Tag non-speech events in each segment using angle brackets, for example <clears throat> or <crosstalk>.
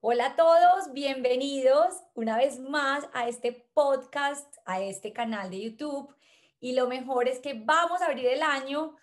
Hola a todos, bienvenidos una vez más a este podcast, a este canal de YouTube. Y lo mejor es que vamos a abrir el año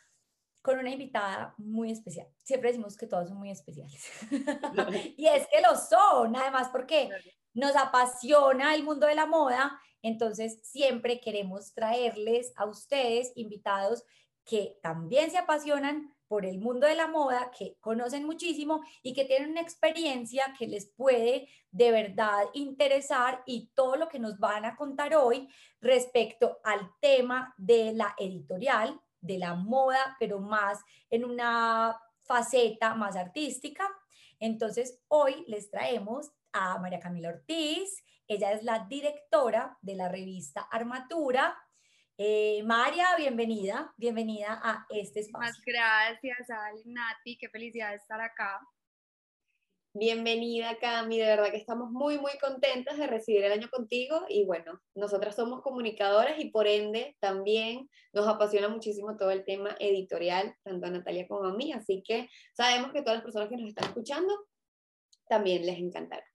con una invitada muy especial. Siempre decimos que todos son muy especiales. <laughs> y es que lo son, además porque nos apasiona el mundo de la moda, entonces siempre queremos traerles a ustedes invitados que también se apasionan por el mundo de la moda, que conocen muchísimo y que tienen una experiencia que les puede de verdad interesar y todo lo que nos van a contar hoy respecto al tema de la editorial, de la moda, pero más en una faceta más artística. Entonces, hoy les traemos a María Camila Ortiz. Ella es la directora de la revista Armatura. Eh, María, bienvenida, bienvenida a este espacio. Muchas gracias, Al, Nati, qué felicidad de estar acá. Bienvenida, Cami, de verdad que estamos muy, muy contentas de recibir el año contigo y bueno, nosotras somos comunicadoras y por ende también nos apasiona muchísimo todo el tema editorial, tanto a Natalia como a mí, así que sabemos que todas las personas que nos están escuchando también les encantará.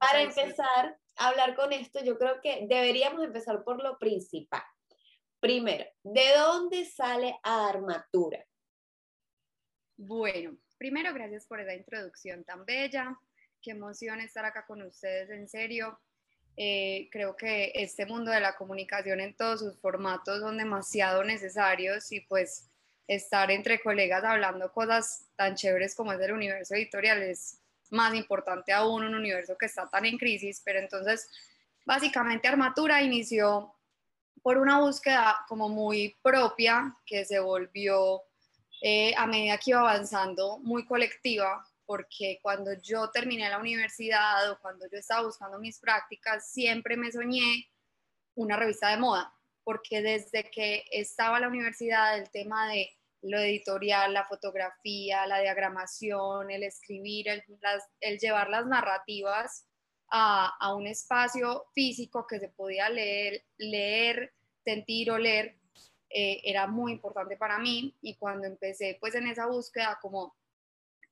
Para empezar a hablar con esto, yo creo que deberíamos empezar por lo principal. Primero, ¿de dónde sale Armatura? Bueno, Primero, gracias por esa introducción tan bella. Qué emoción estar acá con ustedes, en serio. Eh, creo que este mundo de la comunicación en todos sus formatos son demasiado necesarios y pues estar entre colegas hablando cosas tan chéveres como es el universo editorial es más importante aún, un universo que está tan en crisis, pero entonces básicamente Armatura inició por una búsqueda como muy propia que se volvió eh, a medida que iba avanzando muy colectiva, porque cuando yo terminé la universidad o cuando yo estaba buscando mis prácticas, siempre me soñé una revista de moda, porque desde que estaba en la universidad el tema de lo editorial, la fotografía, la diagramación, el escribir, el, el llevar las narrativas a, a, un espacio físico que se podía leer, leer, sentir, oler, eh, era muy importante para mí y cuando empecé pues en esa búsqueda como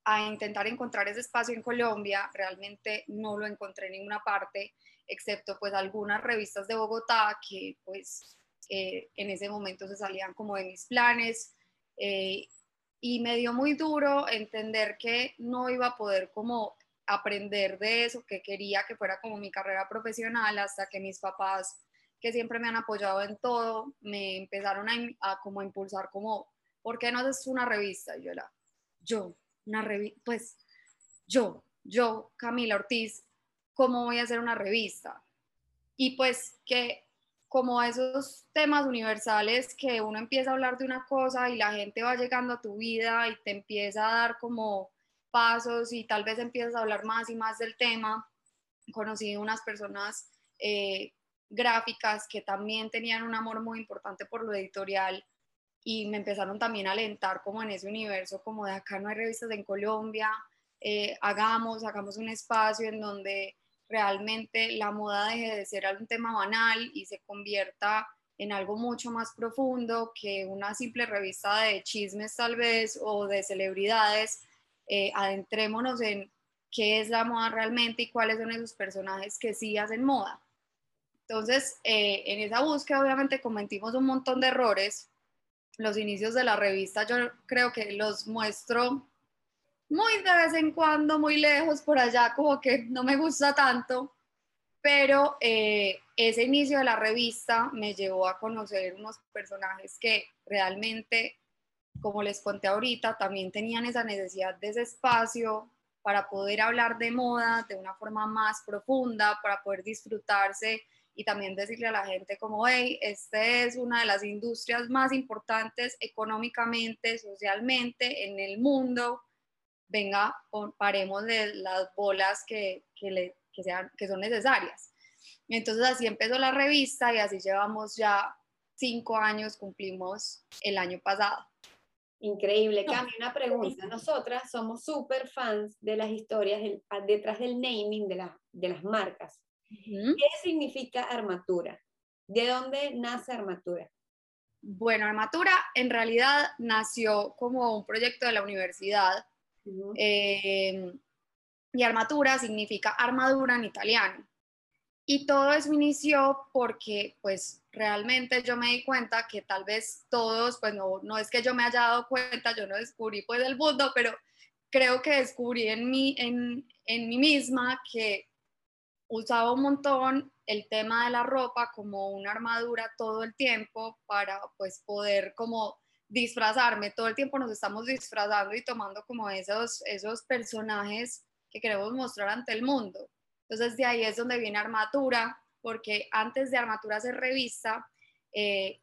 a intentar encontrar ese espacio en Colombia, realmente no lo encontré en ninguna parte, excepto pues algunas revistas de Bogotá que pues eh, en ese momento se salían como de mis planes eh, y me dio muy duro entender que no iba a poder como aprender de eso, que quería que fuera como mi carrera profesional hasta que mis papás que siempre me han apoyado en todo, me empezaron a, como impulsar como, ¿por qué no haces una revista? Y yo era, yo, una revista, pues yo, yo, Camila Ortiz, ¿cómo voy a hacer una revista? Y pues que como esos temas universales que uno empieza a hablar de una cosa y la gente va llegando a tu vida y te empieza a dar como pasos y tal vez empiezas a hablar más y más del tema. Conocí unas personas eh, gráficas que también tenían un amor muy importante por lo editorial y me empezaron también a alentar como en ese universo, como de acá no hay revistas en Colombia, eh, hagamos, hagamos un espacio en donde realmente la moda deje de ser un tema banal y se convierta en algo mucho más profundo que una simple revista de chismes tal vez o de celebridades. Eh, adentrémonos en qué es la moda realmente y cuáles son esos personajes que sí hacen moda. Entonces, eh, en esa búsqueda obviamente cometimos un montón de errores. Los inicios de la revista yo creo que los muestro muy de vez en cuando, muy lejos por allá, como que no me gusta tanto, pero eh, ese inicio de la revista me llevó a conocer unos personajes que realmente, como les conté ahorita, también tenían esa necesidad de ese espacio para poder hablar de moda de una forma más profunda, para poder disfrutarse y también decirle a la gente como, hey, esta es una de las industrias más importantes económicamente, socialmente en el mundo, venga, paremos de las bolas que, que, le, que, sean, que son necesarias. Entonces así empezó la revista y así llevamos ya cinco años, cumplimos el año pasado. Increíble. Cami, una pregunta. Nosotras somos súper fans de las historias detrás del naming de, la, de las marcas. ¿Qué significa armatura? ¿De dónde nace armatura? Bueno, Armatura en realidad nació como un proyecto de la universidad eh, y Armatura significa armadura en italiano. Y todo eso inició porque pues realmente yo me di cuenta que tal vez todos, pues no, no es que yo me haya dado cuenta, yo no descubrí pues el mundo, pero creo que descubrí en mí, en, en mí misma que usaba un montón el tema de la ropa como una armadura todo el tiempo para pues poder como disfrazarme, todo el tiempo nos estamos disfrazando y tomando como esos, esos personajes que queremos mostrar ante el mundo. Entonces de ahí es donde viene Armatura, porque antes de Armatura ser revista, eh,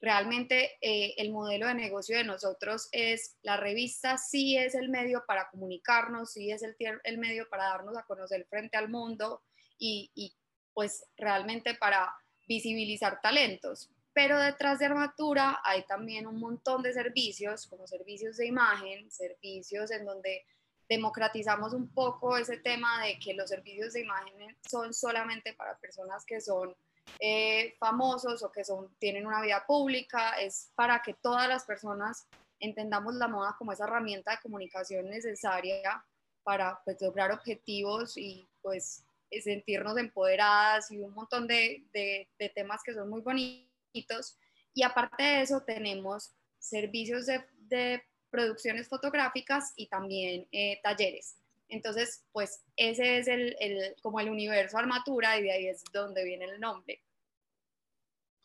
realmente eh, el modelo de negocio de nosotros es, la revista sí es el medio para comunicarnos, sí es el, el medio para darnos a conocer frente al mundo y, pues realmente para visibilizar talentos. Pero detrás de armatura hay también un montón de servicios, como servicios de imagen, servicios en donde democratizamos un poco ese tema de que los servicios de imagen son solamente para personas que son eh, famosos o que son, tienen una vida pública, es para que todas las personas entendamos la moda como esa herramienta de comunicación necesaria para pues, lograr objetivos y pues sentirnos empoderadas y un montón de, de, temas que son muy bonitos. Y aparte de eso tenemos servicios de, de producciones fotográficas y también eh, talleres. Entonces, pues ese es el, el, como el universo armatura y de ahí es donde viene el nombre.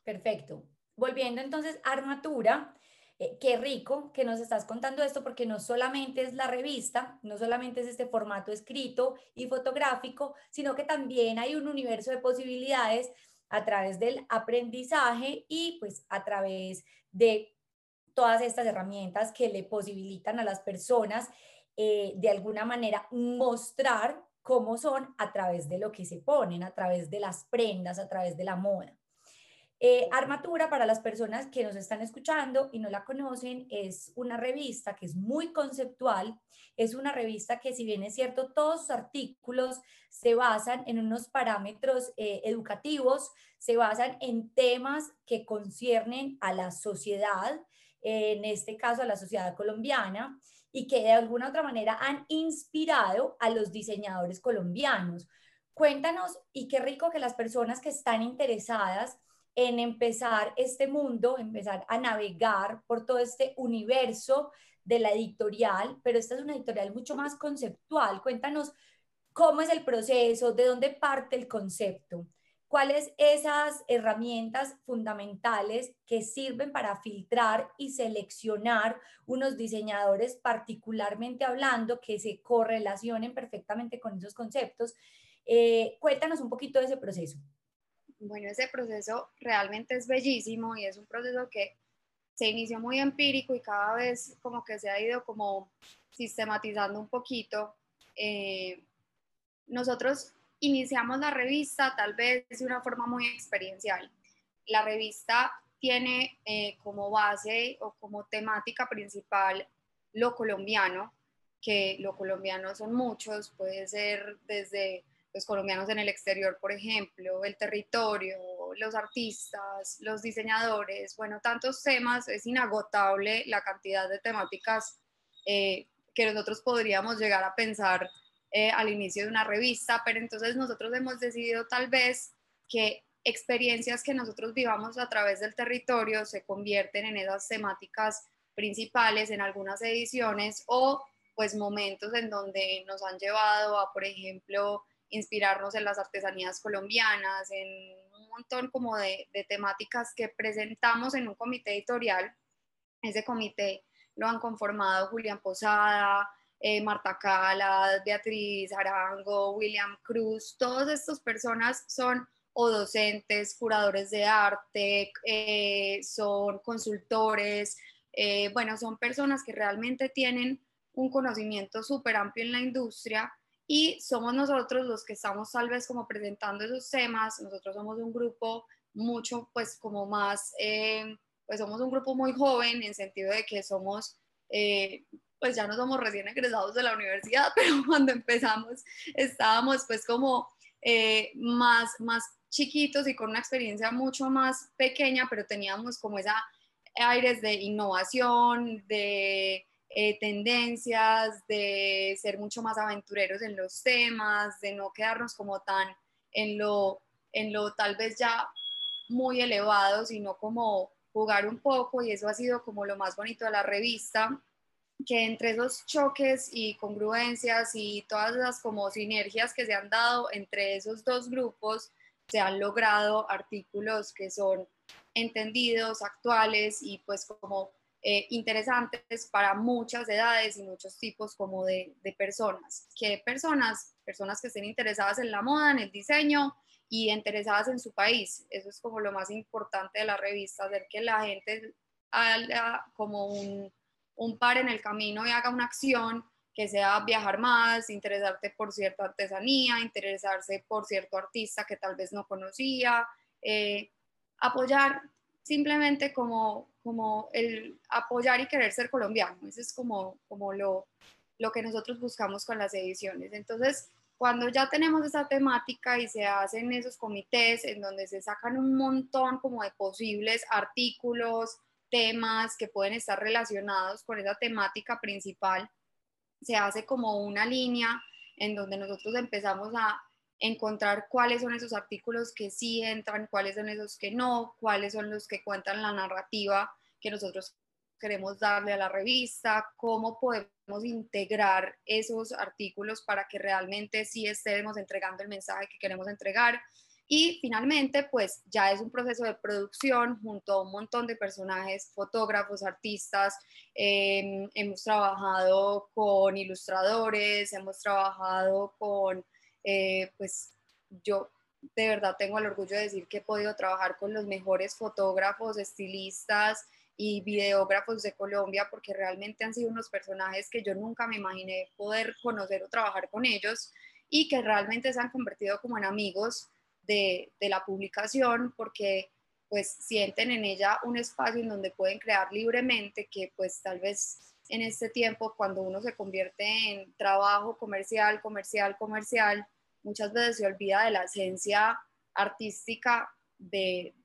Perfecto. Volviendo entonces a armatura, eh, qué rico que nos estás contando esto porque no solamente es la revista, no solamente es este formato escrito y fotográfico, sino que también hay un universo de posibilidades a través del aprendizaje y pues a través de todas estas herramientas que le posibilitan a las personas eh, de alguna manera mostrar cómo son a través de lo que se ponen, a través de las prendas, a través de la moda. Eh, Armatura, para las personas que nos están escuchando y no la conocen, es una revista que es muy conceptual, es una revista que si bien es cierto, todos sus artículos se basan en unos parámetros eh, educativos, se basan en temas que conciernen a la sociedad, en este caso a la sociedad colombiana, y que de alguna otra manera han inspirado a los diseñadores colombianos. Cuéntanos, y qué rico que las personas que están interesadas en empezar este mundo, empezar a navegar por todo este universo de la editorial, pero esta es una editorial mucho más conceptual. Cuéntanos cómo es el proceso, de dónde parte el concepto, cuáles esas herramientas fundamentales que sirven para filtrar y seleccionar unos diseñadores particularmente hablando que se correlacionen perfectamente con esos conceptos. Eh, cuéntanos un poquito de ese proceso. Bueno, ese proceso realmente es bellísimo y es un proceso que se inició muy empírico y cada vez como que se ha ido como sistematizando un poquito. Eh, nosotros iniciamos la revista tal vez de una forma muy experiencial. La revista tiene eh, como base o como temática principal lo colombiano, que lo colombiano son muchos, puede ser desde los colombianos en el exterior, por ejemplo, el territorio, los artistas, los diseñadores, bueno, tantos temas, es inagotable la cantidad de temáticas eh, que nosotros podríamos llegar a pensar eh, al inicio de una revista, pero entonces nosotros hemos decidido tal vez que experiencias que nosotros vivamos a través del territorio se convierten en esas temáticas principales en algunas ediciones o pues momentos en donde nos han llevado a, por ejemplo, inspirarnos en las artesanías colombianas, en un montón como de, temáticas que presentamos en un comité editorial. Ese comité lo han conformado Julián Posada, eh, Marta Cala, Beatriz Arango, William Cruz, todas estas personas son o docentes, curadores de arte, eh, son consultores, eh, bueno, son personas que realmente tienen un conocimiento súper amplio en la industria y somos nosotros los que estamos tal vez como presentando esos temas, nosotros somos un grupo mucho pues como más, eh, pues somos un grupo muy joven en sentido de que somos, eh, pues ya no somos recién egresados de la universidad, <laughs> pero cuando empezamos estábamos pues como eh, más, más chiquitos y con una experiencia mucho más pequeña, pero teníamos como esa aires de innovación, de eh, tendencias, de ser mucho más aventureros en los temas, de no quedarnos como tan en lo, en lo tal vez ya muy elevado, sino como jugar un poco y eso ha sido como lo más bonito de la revista, que entre esos choques y congruencias y todas esas como sinergias que se han dado entre esos dos grupos, se han logrado artículos que son entendidos, actuales y pues como eh, interesantes para muchas edades y muchos tipos como de, de personas. ¿Qué personas? Personas que estén interesadas en la moda, en el diseño y interesadas en su país. Eso es como lo más importante de la revista, hacer que la gente haga como un, un par en el camino y haga una acción que sea viajar más, interesarte por cierta artesanía, interesarse por cierto artista que tal vez no conocía, eh, apoyar simplemente como, como el apoyar y querer ser colombiano. Eso es como, como lo, lo que nosotros buscamos con las ediciones. Entonces, cuando ya tenemos esa temática y se hacen esos comités en donde se sacan un montón como de posibles artículos, temas que pueden estar relacionados con esa temática principal, se hace como una línea en donde nosotros empezamos a encontrar cuáles son esos artículos que sí entran, cuáles son esos que no, cuáles son los que cuentan la narrativa que nosotros queremos darle a la revista, cómo podemos integrar esos artículos para que realmente sí estemos entregando el mensaje que queremos entregar. Y finalmente, pues ya es un proceso de producción junto a un montón de personajes, fotógrafos, artistas. Em, hemos trabajado con ilustradores, hemos trabajado con, eh, pues yo de verdad tengo el orgullo de decir que he podido trabajar con los mejores fotógrafos, estilistas, y videógrafos de Colombia, porque realmente han sido unos personajes que yo nunca me imaginé poder conocer o trabajar con ellos y que realmente se han convertido como en amigos de, de la publicación, porque pues sienten en ella un espacio en donde pueden crear libremente, que pues tal vez en este tiempo, cuando uno se convierte en trabajo comercial, comercial, comercial, muchas veces se olvida de la esencia artística de,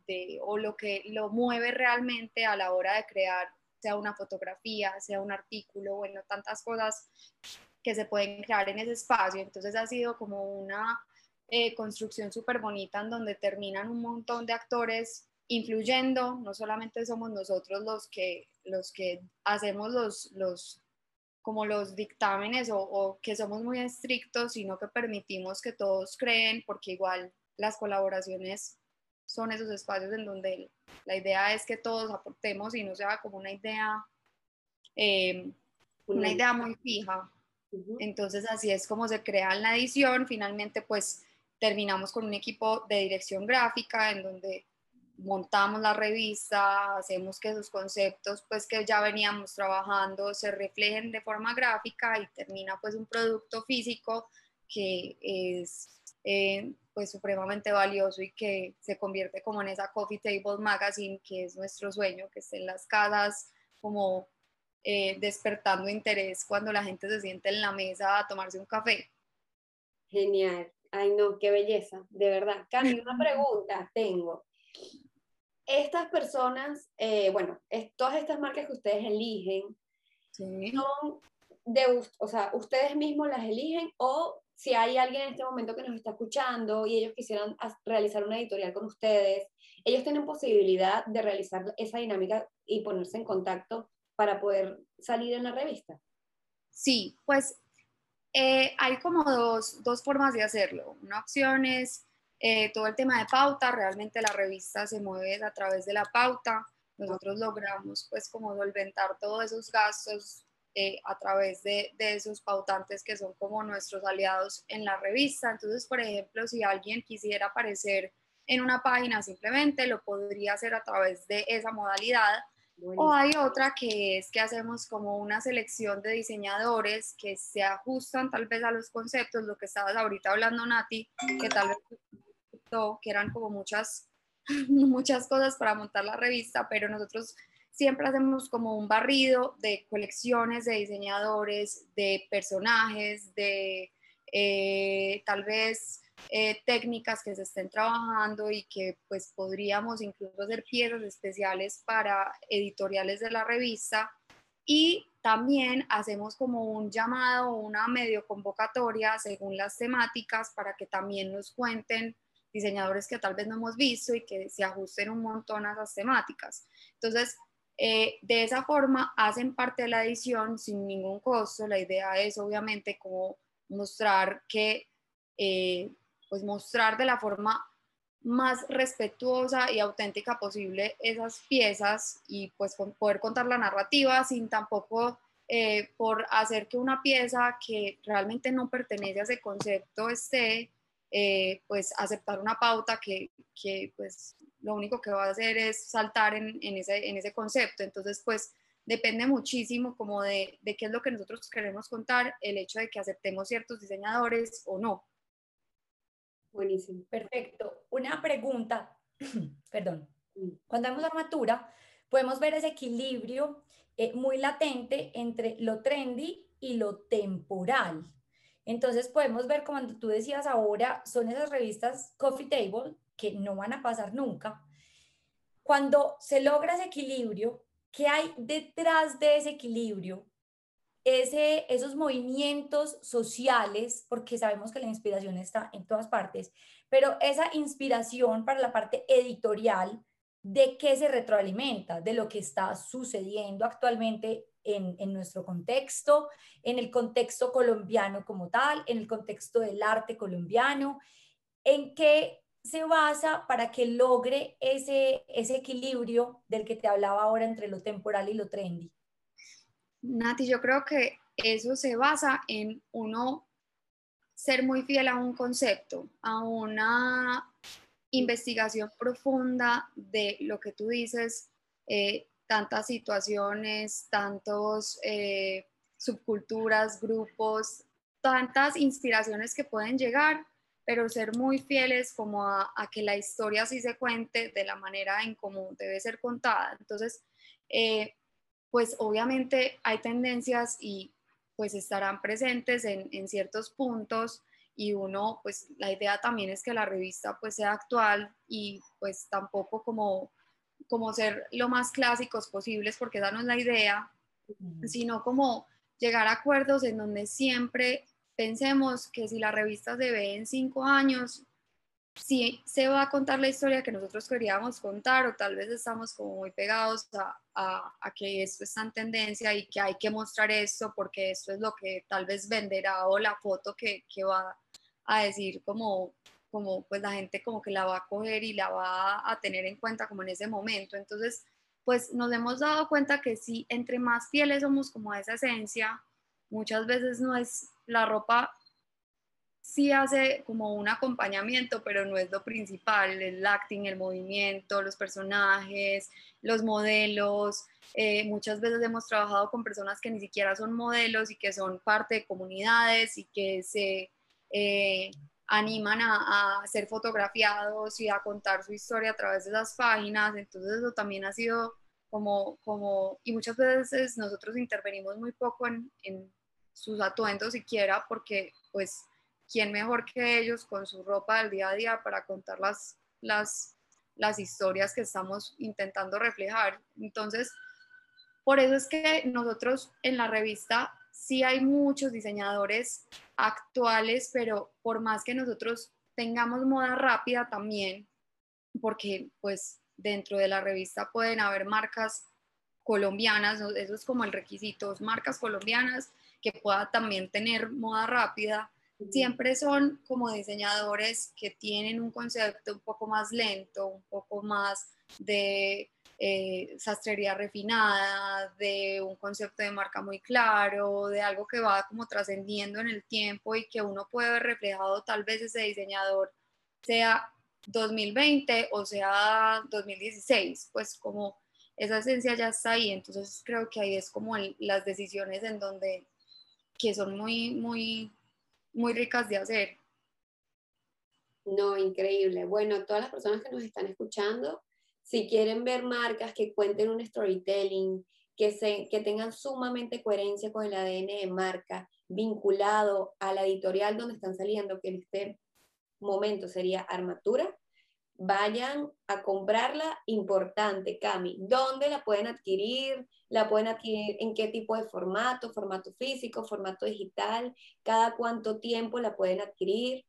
o lo que lo mueve realmente a la hora de crear, sea una fotografía, sea un artículo, bueno, tantas cosas que se pueden crear en ese espacio. Entonces ha sido como una eh, construcción súper bonita en donde terminan un montón de actores influyendo, no solamente somos nosotros los que, los que hacemos los, los como los dictámenes o, o, que somos muy estrictos, sino que permitimos que todos creen, porque igual las colaboraciones son esos espacios en donde la idea es que todos aportemos y no sea como una idea, eh, una idea muy fija. Entonces así es como se crea la edición. Finalmente pues terminamos con un equipo de dirección gráfica en donde montamos la revista, hacemos que esos conceptos pues que ya veníamos trabajando se reflejen de forma gráfica y termina pues un producto físico que es eh, pues supremamente valioso y que se convierte como en esa Coffee Table Magazine que es nuestro sueño, que esté en las casas como eh, despertando interés cuando la gente se siente en la mesa a tomarse un café. Genial. Ay, no, qué belleza, de verdad. Cami, una <laughs> pregunta tengo. Estas personas, eh, bueno, todas estas marcas que ustedes eligen, son de, o sea, ustedes mismos las eligen o si hay alguien en este momento que nos está escuchando y ellos quisieran realizar una editorial con ustedes, ellos tienen posibilidad de realizar esa dinámica y ponerse en contacto para poder salir en la revista. Sí, pues eh, hay como dos, dos, formas de hacerlo. Una opción es eh, todo el tema de pauta, realmente la revista se mueve a través de la pauta. Nosotros logramos pues como solventar todos esos gastos eh, a través de, de, esos pautantes que son como nuestros aliados en la revista. Entonces, por ejemplo, si alguien quisiera aparecer en una página simplemente, lo podría hacer a través de esa modalidad. O hay otra que es que hacemos como una selección de diseñadores que se ajustan tal vez a los conceptos, lo que estabas ahorita hablando Nati, que tal vez que eran como muchas, <laughs> muchas cosas para montar la revista, pero nosotros siempre hacemos como un barrido de colecciones de diseñadores, de personajes, de eh, tal vez eh, técnicas que se estén trabajando y que pues podríamos incluso hacer piezas especiales para editoriales de la revista y también hacemos como un llamado, una medio convocatoria según las temáticas para que también nos cuenten diseñadores que tal vez no hemos visto y que se ajusten un montón a esas temáticas. Entonces, eh, de esa forma hacen parte de la edición sin ningún costo. La idea es obviamente como mostrar que, eh, pues mostrar de la forma más respetuosa y auténtica posible esas piezas y pues poder contar la narrativa sin tampoco eh, por hacer que una pieza que realmente no pertenece a ese concepto esté, eh, pues aceptar una pauta que, que, pues lo único que va a hacer es saltar en, en, ese, en ese concepto. Entonces pues depende muchísimo como de, de qué es lo que nosotros queremos contar, el hecho de que aceptemos ciertos diseñadores o no. Buenísimo. Perfecto. Una pregunta, <clears throat> perdón. Cuando vemos armatura, podemos ver ese equilibrio eh, muy latente entre lo trendy y lo temporal. Entonces podemos ver, como tú decías ahora, son esas revistas Coffee Table que no van a pasar nunca. Cuando se logra ese equilibrio, ¿qué hay detrás de ese equilibrio? ese, esos movimientos sociales, porque sabemos que la inspiración está en todas partes, pero esa inspiración para la parte editorial, ¿de qué se retroalimenta? De lo que está sucediendo actualmente en, en, nuestro contexto, en el contexto colombiano como tal, en el contexto del arte colombiano, en qué se basa para que logre ese, ese equilibrio del que te hablaba ahora entre lo temporal y lo trendy. Nati, yo creo que eso se basa en uno ser muy fiel a un concepto, a una investigación profunda de lo que tú dices, eh, tantas situaciones, tantos eh, subculturas, grupos, tantas inspiraciones que pueden llegar, pero ser muy fieles como a, que la historia sí se cuente de la manera en cómo debe ser contada. Entonces, eh, pues obviamente hay tendencias y pues estarán presentes en, ciertos puntos y uno, pues la idea también es que la revista pues sea actual y pues tampoco como, como ser lo más clásicos posibles porque esa no es la idea, sino como llegar a acuerdos en donde siempre pensemos que si la revista se ve en cinco años, si se va a contar la historia que nosotros queríamos contar o tal vez estamos como muy pegados a, a, que esto está en tendencia y que hay que mostrar esto porque esto es lo que tal vez venderá o la foto que, que va a decir como, como pues la gente como que la va a coger y la va a tener en cuenta como en ese momento. Entonces, pues nos hemos dado cuenta que si entre más fieles somos como a esa esencia, muchas veces no es la ropa sí hace como un acompañamiento, pero no es lo principal, el acting, el movimiento, los personajes, los modelos. Eh, muchas veces hemos trabajado con personas que ni siquiera son modelos y que son parte de comunidades y que se eh, animan a, a, ser fotografiados y a contar su historia a través de esas páginas. Entonces eso también ha sido como, como y muchas veces nosotros intervenimos muy poco en, en sus atuendos siquiera porque pues ¿quién mejor que ellos con su ropa del día a día para contar las, las, las historias que estamos intentando reflejar? Entonces, por eso es que nosotros en la revista sí hay muchos diseñadores actuales, pero por más que nosotros tengamos moda rápida también, porque pues dentro de la revista pueden haber marcas colombianas, eso es como el requisito, marcas colombianas que pueda también tener moda rápida, siempre son como diseñadores que tienen un concepto un poco más lento, un poco más de eh, sastrería refinada, de un concepto de marca muy claro, de algo que va como trascendiendo en el tiempo y que uno puede ver reflejado tal vez ese diseñador sea 2020 o sea 2016, pues como esa esencia ya está ahí, entonces creo que ahí es como las decisiones en donde que son muy, muy muy ricas de hacer. No, increíble. Bueno, todas las personas que nos están escuchando, si quieren ver marcas que cuenten un storytelling, que, se, que tengan sumamente coherencia con el ADN de marca, vinculado a la editorial donde están saliendo, que en este momento sería Armatura. Vayan a comprarla, importante, Cami. ¿Dónde la pueden adquirir? ¿La pueden adquirir en qué tipo de formato? ¿Formato físico, formato digital? ¿Cada cuánto tiempo la pueden adquirir?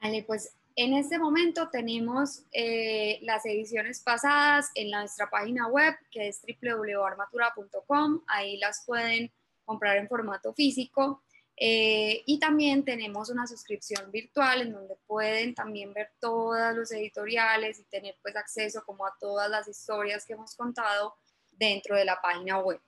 Vale, pues en este momento tenemos eh, las ediciones pasadas en nuestra página web, que es www.armatura.com. Ahí las pueden comprar en formato físico. Eh, y también tenemos una suscripción virtual en donde pueden también ver todos los editoriales y tener pues acceso como a todas las historias que hemos contado dentro de la página web.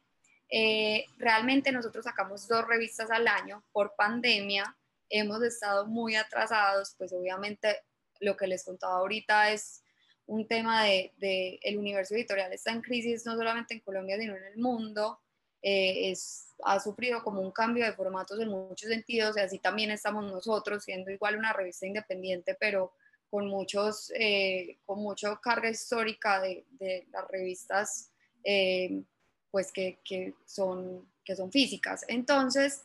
Eh, realmente nosotros sacamos dos revistas al año por pandemia hemos estado muy atrasados, pues obviamente lo que les contaba ahorita es un tema de, el universo editorial está en crisis no solamente en Colombia, sino en el mundo. Eh, es, ha sufrido como un cambio de formatos en muchos sentidos y así también estamos nosotros, siendo igual una revista independiente, pero con, muchos, eh, con mucha carga histórica de, de las revistas eh, pues que, que, son, que son físicas. Entonces,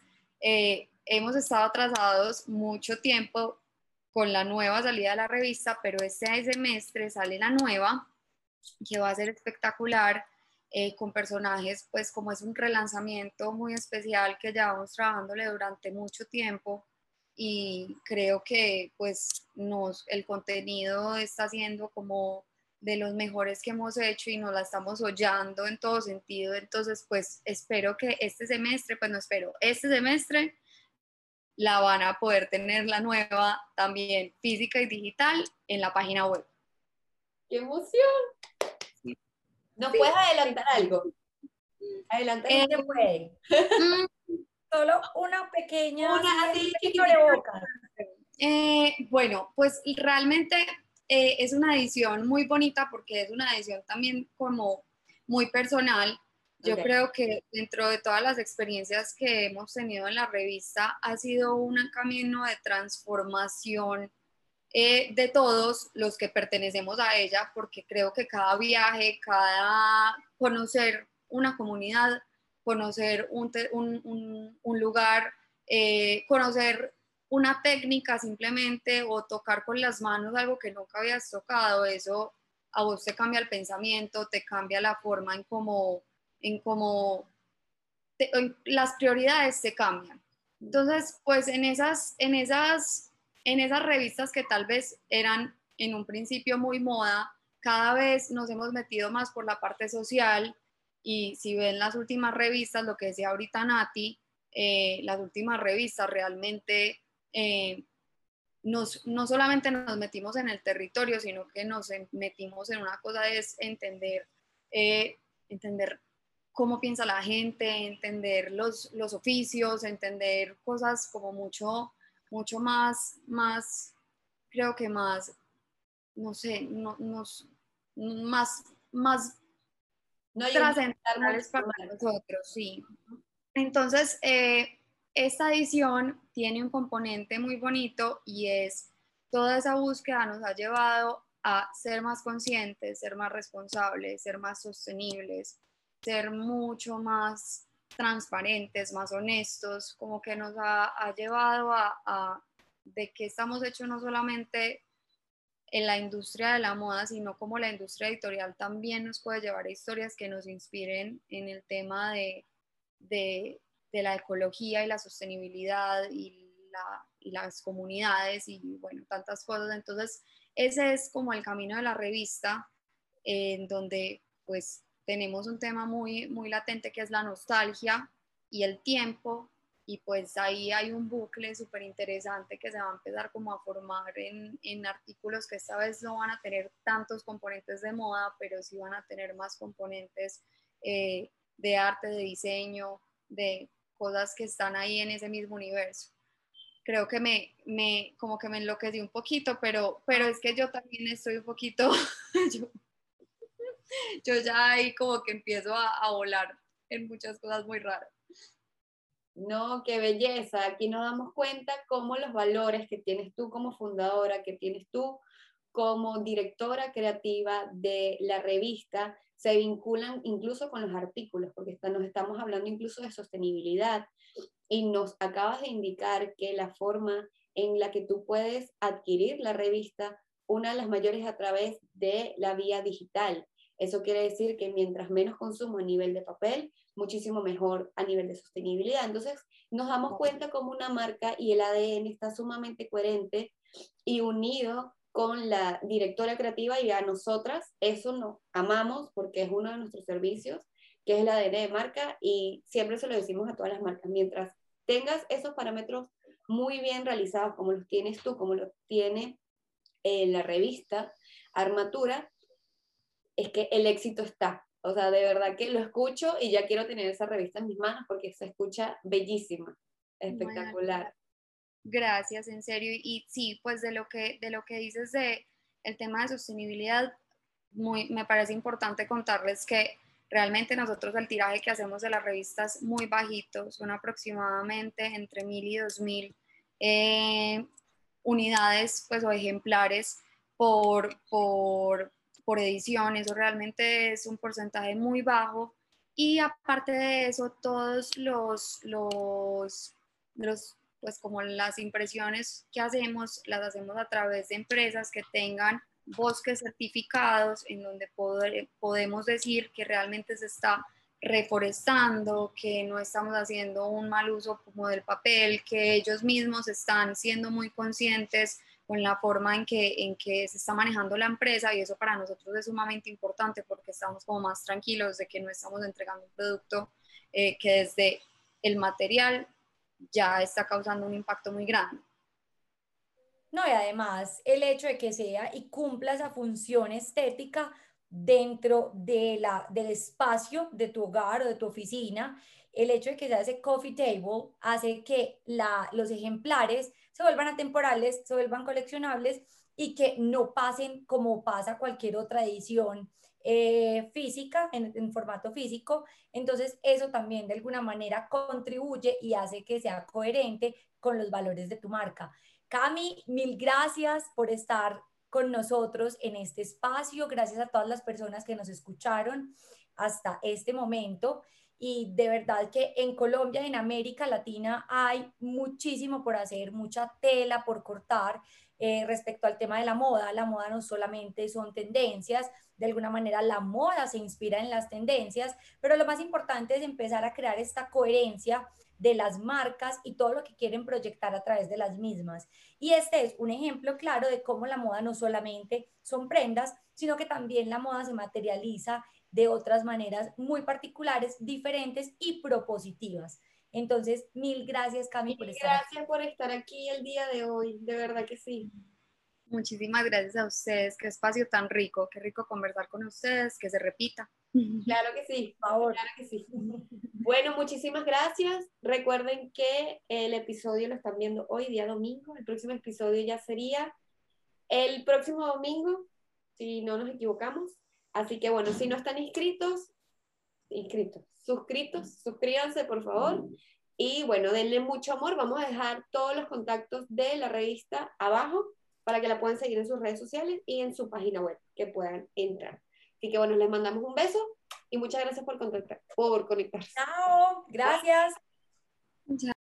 hemos estado atrasados mucho tiempo con la nueva salida de la revista, pero este semestre sale la nueva, que va a ser espectacular, eh, con personajes, pues como es un relanzamiento muy especial que llevamos trabajándole durante mucho tiempo y creo que pues nos, el contenido está siendo como de los mejores que hemos hecho y nos la estamos hollando en todo sentido. Entonces, pues espero que este semestre, pues no espero, este semestre la van a poder tener la nueva también física y digital en la página web. ¡Qué emoción! ¿Nos puedes adelantar algo? Adelantar eh, puede. <laughs> Solo una pequeña una así boca. Eh, bueno, pues realmente eh, es una edición muy bonita porque es una edición también como muy personal yo creo que dentro de todas las experiencias que hemos tenido en la revista ha sido un camino de transformación eh, de todos los que pertenecemos a ella, porque creo que cada viaje, cada conocer una comunidad, conocer un, un, un lugar, eh, conocer una técnica simplemente o tocar con las manos algo que nunca habías tocado, eso a vos te cambia el pensamiento, te cambia la forma en cómo en cómo las prioridades se cambian. Entonces, pues en esas, en, esas, en esas revistas que tal vez eran en un principio muy moda, cada vez nos hemos metido más por la parte social y si ven las últimas revistas, lo que decía ahorita Nati, eh, las últimas revistas realmente eh, nos, no solamente nos metimos en el territorio, sino que nos metimos en una cosa es entender, eh, entender cómo piensa la gente, entender los, los oficios, entender cosas como mucho, mucho más, más, creo que más, no sé, no, nos, más, más no trascendentales para nosotros, sí. Entonces, eh, esta edición tiene un componente muy bonito y es toda esa búsqueda nos ha llevado a ser más conscientes, ser más responsables, ser más sostenibles, ser mucho más transparentes, más honestos, como que nos ha, llevado a, de que estamos hechos no solamente en la industria de la moda, sino como la industria editorial también nos puede llevar a historias que nos inspiren en el tema de, de, la ecología y la sostenibilidad y, la, y, las comunidades y bueno, tantas cosas. Entonces, ese es como el camino de la revista, en donde pues tenemos un tema muy, muy latente que es la nostalgia y el tiempo, y pues ahí hay un bucle súper interesante que se va a empezar como a formar en, en, artículos que esta vez no van a tener tantos componentes de moda, pero sí van a tener más componentes eh, de arte, de diseño, de cosas que están ahí en ese mismo universo. Creo que me, me como que me enloquecí un poquito, pero, pero es que yo también estoy un poquito, <laughs> yo <laughs> ya ahí como que empiezo a, volar en muchas cosas muy raras. No, qué belleza. Aquí nos damos cuenta cómo los valores que tienes tú como fundadora, que tienes tú como directora creativa de la revista, se vinculan incluso con los artículos, porque nos estamos hablando incluso de sostenibilidad. Y nos acabas de indicar que la forma en la que tú puedes adquirir la revista, una de las mayores a través de la vía digital. Eso quiere decir que mientras menos consumo a nivel de papel, muchísimo mejor a nivel de sostenibilidad. Entonces, nos damos cuenta como una marca y el ADN está sumamente coherente y unido con la directora creativa y a nosotras, eso nos amamos porque es uno de nuestros servicios, que es el ADN de marca y siempre se lo decimos a todas las marcas, mientras tengas esos parámetros muy bien realizados como los tienes tú, como los tiene en la revista Armatura, es que el éxito está. O sea, de verdad que lo escucho y ya quiero tener esa revista en mis manos porque se escucha bellísima, espectacular. Gracias, en serio. Y sí, pues de lo que, de lo que dices de el tema de sostenibilidad, muy, me parece importante contarles que realmente nosotros el tiraje que hacemos de las revistas muy bajito, son aproximadamente entre mil y dos mil eh, unidades pues, o ejemplares por, por, por edición, eso realmente es un porcentaje muy bajo. Y aparte de eso, todos los, los, los pues como las impresiones que hacemos, las hacemos a través de empresas que tengan bosques certificados en donde podemos decir que realmente se está reforestando, que no estamos haciendo un mal uso como del papel, que ellos mismos están siendo muy conscientes con la forma en que, en que se está manejando la empresa y eso para nosotros es sumamente importante porque estamos como más tranquilos de que no estamos entregando un producto eh, que desde el material ya está causando un impacto muy grande. No, y además el hecho de que sea y cumpla esa función estética dentro de la, del espacio de tu hogar o de tu oficina, el hecho de que sea ese coffee table hace que la, los ejemplares se vuelvan atemporales, se vuelvan coleccionables y que no pasen como pasa cualquier otra edición eh, física, en, en, formato físico. Entonces, eso también de alguna manera contribuye y hace que sea coherente con los valores de tu marca. Cami, mil gracias por estar con nosotros en este espacio. Gracias a todas las personas que nos escucharon hasta este momento. Y de verdad que en Colombia, en América Latina, hay muchísimo por hacer, mucha tela por cortar. Eh, respecto al tema de la moda, la moda no solamente son tendencias, de alguna manera la moda se inspira en las tendencias, pero lo más importante es empezar a crear esta coherencia de las marcas y todo lo que quieren proyectar a través de las mismas. Y este es un ejemplo claro de cómo la moda no solamente son prendas, sino que también la moda se materializa de otras maneras muy particulares, diferentes y propositivas. Entonces, mil gracias, Cami, por estar Gracias por estar aquí el día de hoy, de verdad que sí. Muchísimas gracias a ustedes, qué espacio tan rico, qué rico conversar con ustedes, que se repita. Claro que sí, por favor. Claro que sí. Bueno, muchísimas gracias. Recuerden que el episodio lo están viendo hoy, día domingo. El próximo episodio ya sería el próximo domingo, si no nos equivocamos. Así que bueno, si no están inscritos, inscritos, suscritos, suscríbanse por favor. Y bueno, denle mucho amor. Vamos a dejar todos los contactos de la revista abajo para que la puedan seguir en sus redes sociales y en su página web, que puedan entrar. Así que bueno, les mandamos un beso y muchas gracias por, contactar, por conectarse. Chao, gracias.